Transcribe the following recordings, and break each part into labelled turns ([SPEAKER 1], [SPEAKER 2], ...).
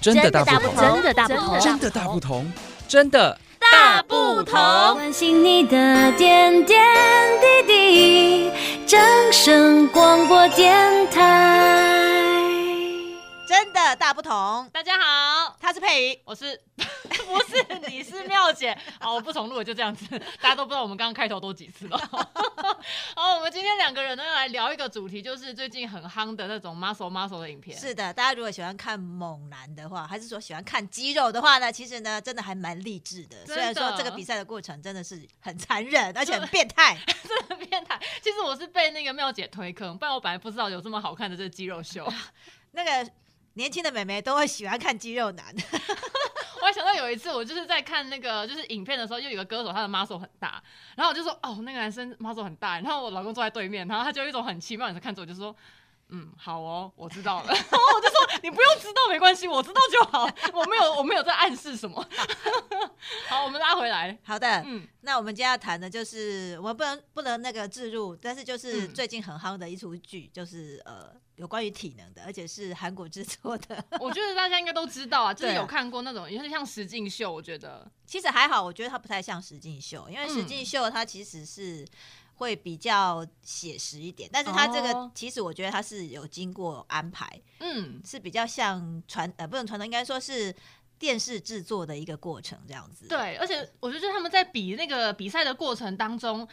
[SPEAKER 1] 真的大不同，
[SPEAKER 2] 真的大不同，
[SPEAKER 1] 真的大不同，真的
[SPEAKER 2] 大不同。关心你的点点滴滴，掌声广播电台。
[SPEAKER 3] 真的大不同。
[SPEAKER 4] 大家好，
[SPEAKER 3] 他是佩仪，
[SPEAKER 4] 我是。不是，你是妙姐。好，我不重录了，就这样子。大家都不知道我们刚刚开头都几次了。好，我们今天两个人呢要来聊一个主题，就是最近很夯的那种 muscle muscle 的影片。
[SPEAKER 3] 是的，大家如果喜欢看猛男的话，还是说喜欢看肌肉的话呢？其实呢，真的还蛮励志的。虽然说这个比赛的过程真的是很残忍，而且很变态，
[SPEAKER 4] 真的很变态。其实我是被那个妙姐推坑，不然我本来不知道有这么好看的这个肌肉秀。
[SPEAKER 3] 那个年轻的美眉都会喜欢看肌肉男。
[SPEAKER 4] 我还想到有一次，我就是在看那个就是影片的时候，又有个歌手他的 muscle 很大，然后我就说哦，那个男生 muscle 很大，然后我老公坐在对面，然后他就有一种很奇妙的看着我，就说嗯，好哦，我知道了。然后我就说你不用知道没关系，我知道就好，我没有我没有在暗示什么。好，我们拉回来。
[SPEAKER 3] 好的，嗯，那我们今天要谈的就是我们不能不能那个置入，但是就是最近很夯的一出剧，就是呃。有关于体能的，而且是韩国制作的。
[SPEAKER 4] 我觉得大家应该都知道啊，就是有看过那种，有点像实境秀。我觉得
[SPEAKER 3] 其实还好，我觉得它不太像实境秀，因为实境秀它其实是会比较写实一点，但是它这个其实我觉得它是有经过安排，嗯，是比较像传呃不能传统，应该说是电视制作的一个过程这样子。
[SPEAKER 4] 对，而且我觉得他们在比那个比赛的过程当中。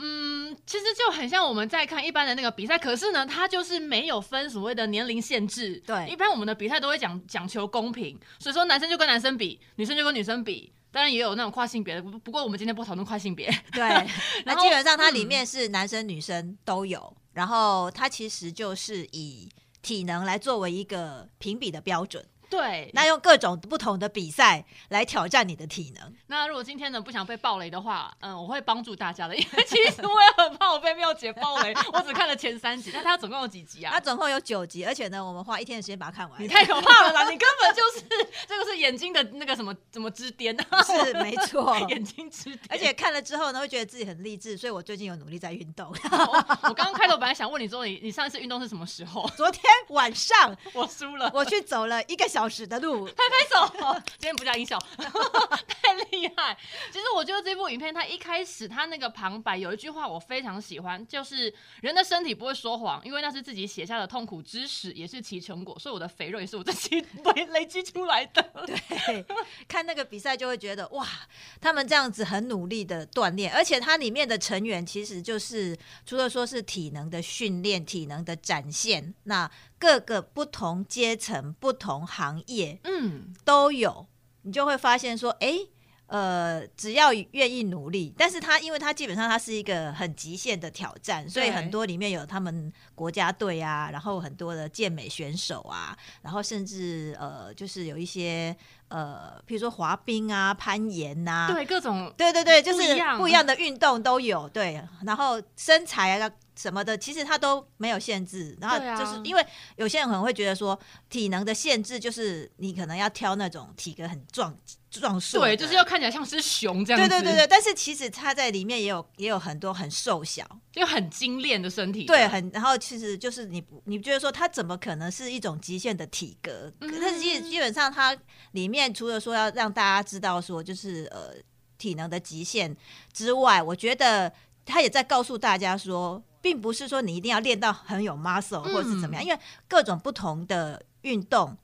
[SPEAKER 4] 嗯，其实就很像我们在看一般的那个比赛，可是呢，它就是没有分所谓的年龄限制。
[SPEAKER 3] 对，
[SPEAKER 4] 一般我们的比赛都会讲讲求公平，所以说男生就跟男生比，女生就跟女生比，当然也有那种跨性别的。不过我们今天不讨论跨性别。
[SPEAKER 3] 对，那基本上它里面是男生女生都有，嗯、然后它其实就是以体能来作为一个评比的标准。
[SPEAKER 4] 对，
[SPEAKER 3] 那用各种不同的比赛来挑战你的体能。
[SPEAKER 4] 那如果今天呢不想被暴雷的话，嗯，我会帮助大家的，因为其实我也很怕我被妙姐爆雷。我只看了前三集，那它总共有几集啊？
[SPEAKER 3] 它总共有九集，而且呢，我们花一天的时间把它看完。
[SPEAKER 4] 你太可怕了啦！你根本就是这个是眼睛的那个什么怎么之巅啊？
[SPEAKER 3] 是 没错，
[SPEAKER 4] 眼睛之巅。
[SPEAKER 3] 而且看了之后呢，会觉得自己很励志，所以我最近有努力在运动。
[SPEAKER 4] 我刚刚开头本来想问你说，你你上一次运动是什么时候？
[SPEAKER 3] 昨天晚上
[SPEAKER 4] 我输了，
[SPEAKER 3] 我去走了一个小时的路。
[SPEAKER 4] 拍拍手，今天不加音效，太厉害。其实我觉得这部影片，它一开始它那个旁白有一句话我非常喜欢，就是人的身体不会说谎，因为那是自己写下的痛苦之始，也是其成果。所以我的肥肉也是我自己累 累积出来的。
[SPEAKER 3] 对，看那个比赛就会觉得哇，他们这样子很努力的锻炼，而且它里面的成员其实就是除了说是体能的训练、体能的展现，那。各个不同阶层、不同行业，嗯，都有，你就会发现说，哎，呃，只要愿意努力，但是他因为他基本上他是一个很极限的挑战，所以很多里面有他们国家队啊，然后很多的健美选手啊，然后甚至呃，就是有一些呃，譬如说滑冰啊、攀岩呐、啊，
[SPEAKER 4] 对，各种，
[SPEAKER 3] 对对对，就是不一样的运动都有，对，然后身材啊。什么的，其实他都没有限制。然后就是因为有些人可能会觉得说，体能的限制就是你可能要挑那种体格很壮壮硕，
[SPEAKER 4] 对，就是要看起来像是熊这样子。
[SPEAKER 3] 对对对对，但是其实他在里面也有也有很多很瘦小，
[SPEAKER 4] 就很精炼的身体。
[SPEAKER 3] 对，很然后其实就是你你觉得说他怎么可能是一种极限的体格？嗯、但是基基本上他里面除了说要让大家知道说就是呃体能的极限之外，我觉得他也在告诉大家说。并不是说你一定要练到很有 muscle 或者是怎么样，嗯、因为各种不同的运动，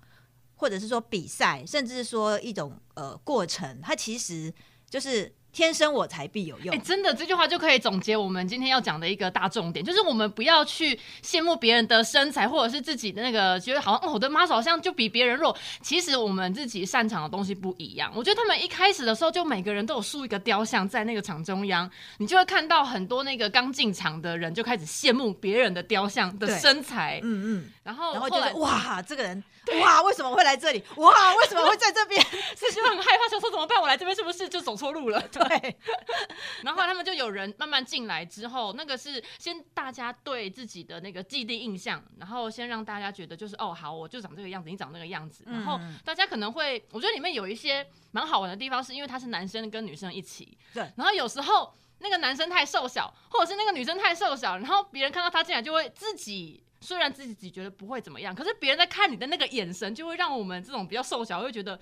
[SPEAKER 3] 或者是说比赛，甚至是说一种呃过程，它其实就是。天生我材必有用。哎、
[SPEAKER 4] 欸，真的这句话就可以总结我们今天要讲的一个大重点，就是我们不要去羡慕别人的身材，或者是自己的那个觉得好像哦，我的 muscle 好像就比别人弱。其实我们自己擅长的东西不一样。我觉得他们一开始的时候，就每个人都有竖一个雕像在那个场中央，你就会看到很多那个刚进场的人就开始羡慕别人的雕像的身材。嗯嗯，然后
[SPEAKER 3] 然后就是哇，这个人哇，为什么会来这里？哇，为什么会在这边？
[SPEAKER 4] 是就很害怕，想说怎么办？我来这边是不是就走错路了？对，然后他们就有人慢慢进来之后，那个是先大家对自己的那个既定印象，然后先让大家觉得就是哦好，我就长这个样子，你长那个样子，然后大家可能会，我觉得里面有一些蛮好玩的地方，是因为他是男生跟女生一起，对，然后有时候那个男生太瘦小，或者是那个女生太瘦小，然后别人看到他进来就会自己。虽然自己觉得不会怎么样，可是别人在看你的那个眼神，就会让我们这种比较瘦小会觉得。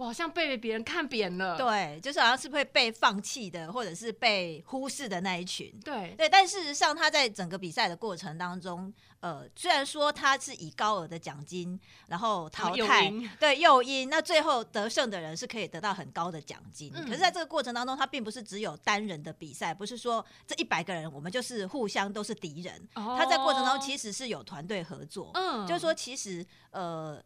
[SPEAKER 4] 我好像被别人看扁了，
[SPEAKER 3] 对，就是好像是会被放弃的，或者是被忽视的那一群，
[SPEAKER 4] 对
[SPEAKER 3] 对。但事实上，他在整个比赛的过程当中，呃，虽然说他是以高额的奖金，然后淘汰，对诱因，那最后得胜的人是可以得到很高的奖金。嗯、可是，在这个过程当中，他并不是只有单人的比赛，不是说这一百个人我们就是互相都是敌人。哦、他在过程当中其实是有团队合作，嗯，就是说其实呃，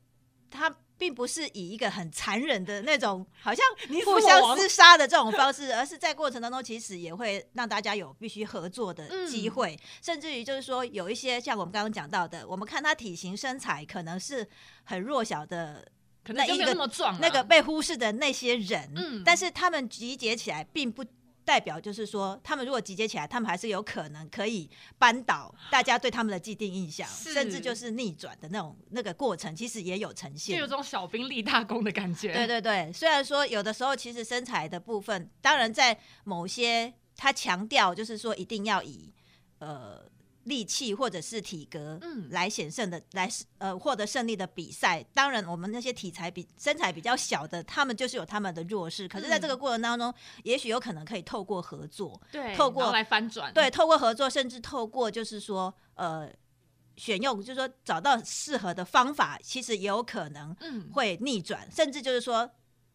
[SPEAKER 3] 他。并不是以一个很残忍的那种，好像 互相厮杀的这种方式，而是在过程当中，其实也会让大家有必须合作的机会，嗯、甚至于就是说，有一些像我们刚刚讲到的，我们看他体型身材可能是很弱小的，可能就没有那么壮，那个被忽视的那些人，嗯，但是他们集结起来并不。代表就是说，他们如果集结起来，他们还是有可能可以扳倒大家对他们的既定印象，甚至就是逆转的那种那个过程，其实也有呈现，
[SPEAKER 4] 就有种小兵立大功的感觉。
[SPEAKER 3] 对对对，虽然说有的时候其实身材的部分，当然在某些他强调就是说一定要以呃。力气或者是体格，嗯，来险胜的，来呃获得胜利的比赛。当然，我们那些体材比身材比较小的，他们就是有他们的弱势。可是，在这个过程当中，嗯、也许有可能可以透过合作，
[SPEAKER 4] 对，
[SPEAKER 3] 透过
[SPEAKER 4] 来翻转，
[SPEAKER 3] 对，透过合作，甚至透过就是说，呃，选用，就是说找到适合的方法，其实也有可能会逆转，嗯、甚至就是说。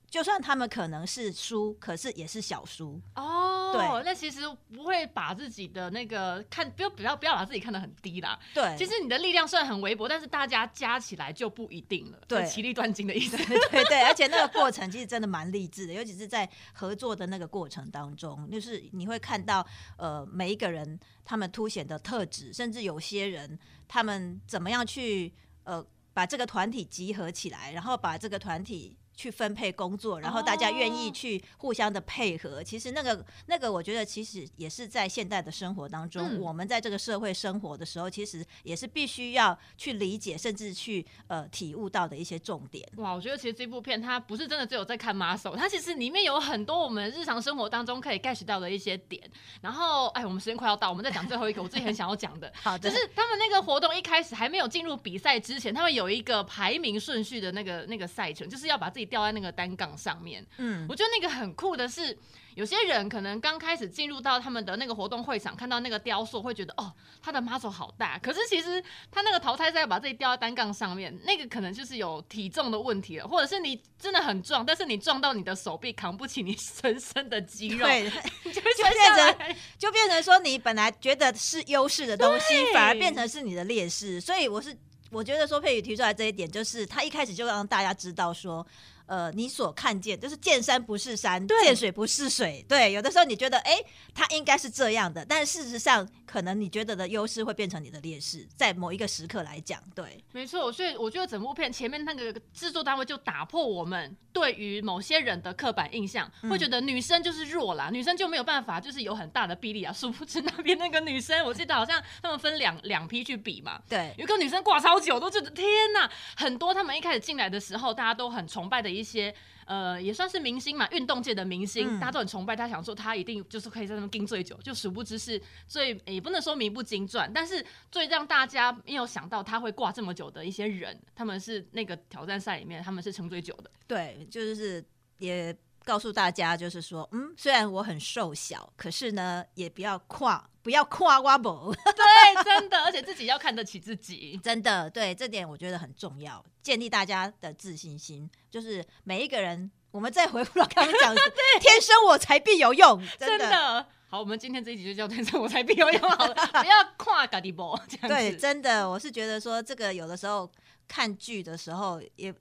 [SPEAKER 3] 就算他们可能是输，可是也是小输
[SPEAKER 4] 哦。对，那其实不会把自己的那个看，不要不要不要把自己看得很低啦。
[SPEAKER 3] 对，
[SPEAKER 4] 其实你的力量虽然很微薄，但是大家加起来就不一定了。
[SPEAKER 3] 对，
[SPEAKER 4] 其利断金的意思。
[SPEAKER 3] 对对对，而且那个过程其实真的蛮励志的，尤其是在合作的那个过程当中，就是你会看到呃每一个人他们凸显的特质，甚至有些人他们怎么样去呃把这个团体集合起来，然后把这个团体。去分配工作，然后大家愿意去互相的配合。哦、其实那个那个，我觉得其实也是在现代的生活当中，嗯、我们在这个社会生活的时候，其实也是必须要去理解，甚至去呃体悟到的一些重点。
[SPEAKER 4] 哇，我觉得其实这部片它不是真的只有在看 muscle，它其实里面有很多我们日常生活当中可以 catch 到的一些点。然后，哎，我们时间快要到，我们再讲最后一个，我自己很想要讲的，
[SPEAKER 3] 好的，
[SPEAKER 4] 就是他们那个活动一开始还没有进入比赛之前，他们有一个排名顺序的那个那个赛程，就是要把自己吊在那个单杠上面，嗯，我觉得那个很酷的是，有些人可能刚开始进入到他们的那个活动会场，看到那个雕塑，会觉得哦，他的 muscle 好大。可是其实他那个淘汰赛要把自己吊在单杠上面，那个可能就是有体重的问题了，或者是你真的很壮，但是你撞到你的手臂扛不起你 全身的肌肉，
[SPEAKER 3] 对，就变成就变成说你本来觉得是优势的东西，反而变成是你的劣势。所以我是我觉得说佩宇提出来这一点，就是他一开始就让大家知道说。呃，你所看见就是见山不是山，对见水不是水。对，有的时候你觉得，哎、欸，它应该是这样的，但事实上，可能你觉得的优势会变成你的劣势，在某一个时刻来讲，对，
[SPEAKER 4] 没错。所以我觉得整部片前面那个制作单位就打破我们对于某些人的刻板印象，嗯、会觉得女生就是弱啦，女生就没有办法，就是有很大的臂力啊。殊不知那边那个女生，我记得好像他们分两两批去比嘛，
[SPEAKER 3] 对，
[SPEAKER 4] 有个女生挂超久，都觉得天哪，很多他们一开始进来的时候，大家都很崇拜的。一些呃，也算是明星嘛，运动界的明星，嗯、大家都很崇拜他，想说他一定就是可以在那边盯最久，就殊不知是最也不能说名不经传，但是最让大家没有想到他会挂这么久的一些人，他们是那个挑战赛里面他们是撑最久的。
[SPEAKER 3] 对，就是也告诉大家，就是说，嗯，虽然我很瘦小，可是呢，也不要跨。不要夸我无，
[SPEAKER 4] 对，真的，而且自己要看得起自己，
[SPEAKER 3] 真的，对，这点我觉得很重要，建立大家的自信心，就是每一个人，我们再回顾到刚刚讲的，天生我材必有用，真的，
[SPEAKER 4] 真的。好，我们今天这一集就叫天生我才必有用好了，不要夸家己无，这样子。
[SPEAKER 3] 对，真的，我是觉得说这个有的时候看剧的时候，也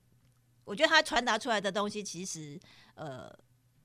[SPEAKER 3] 我觉得他传达出来的东西，其实呃。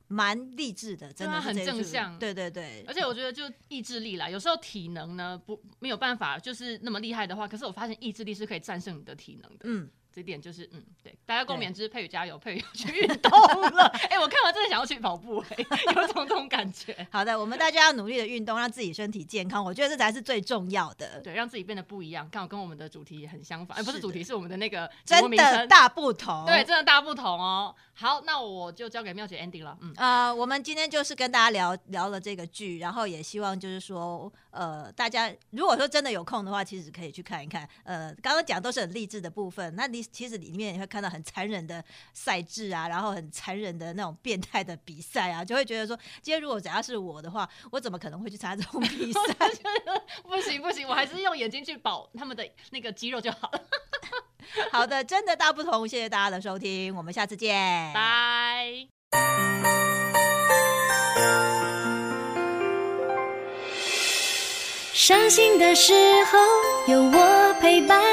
[SPEAKER 3] 蛮励志的，真的
[SPEAKER 4] 很正向。
[SPEAKER 3] 对对对，
[SPEAKER 4] 而且我觉得就意志力啦，有时候体能呢不没有办法，就是那么厉害的话，可是我发现意志力是可以战胜你的体能的。嗯，这点就是嗯，对，大家共勉之，佩宇加油，佩宇去运动了。哎、欸，我看完真的想要去跑步、欸，哎，有种这种感觉。
[SPEAKER 3] 好的，我们大家要努力的运动，让自己身体健康，我觉得这才是最重要的。
[SPEAKER 4] 对，让自己变得不一样，刚好跟我们的主题很相反。哎、欸，不是主题，是我们的那个
[SPEAKER 3] 真的大不同。
[SPEAKER 4] 对，真的大不同哦。好，那我就交给妙姐 ending 了。嗯，
[SPEAKER 3] 呃，我们今天就是跟大家聊聊了这个剧，然后也希望就是说，呃，大家如果说真的有空的话，其实可以去看一看。呃，刚刚讲都是很励志的部分，那你其实里面你会看到很残忍的。赛制啊，然后很残忍的那种变态的比赛啊，就会觉得说，今天如果只要是我的话，我怎么可能会去参加这种比赛？
[SPEAKER 4] 不行不行，我还是用眼睛去保他们的那个肌肉就好了。
[SPEAKER 3] 好的，真的大不同，谢谢大家的收听，我们下次见，
[SPEAKER 4] 拜。
[SPEAKER 2] 伤心的时候有我陪伴你，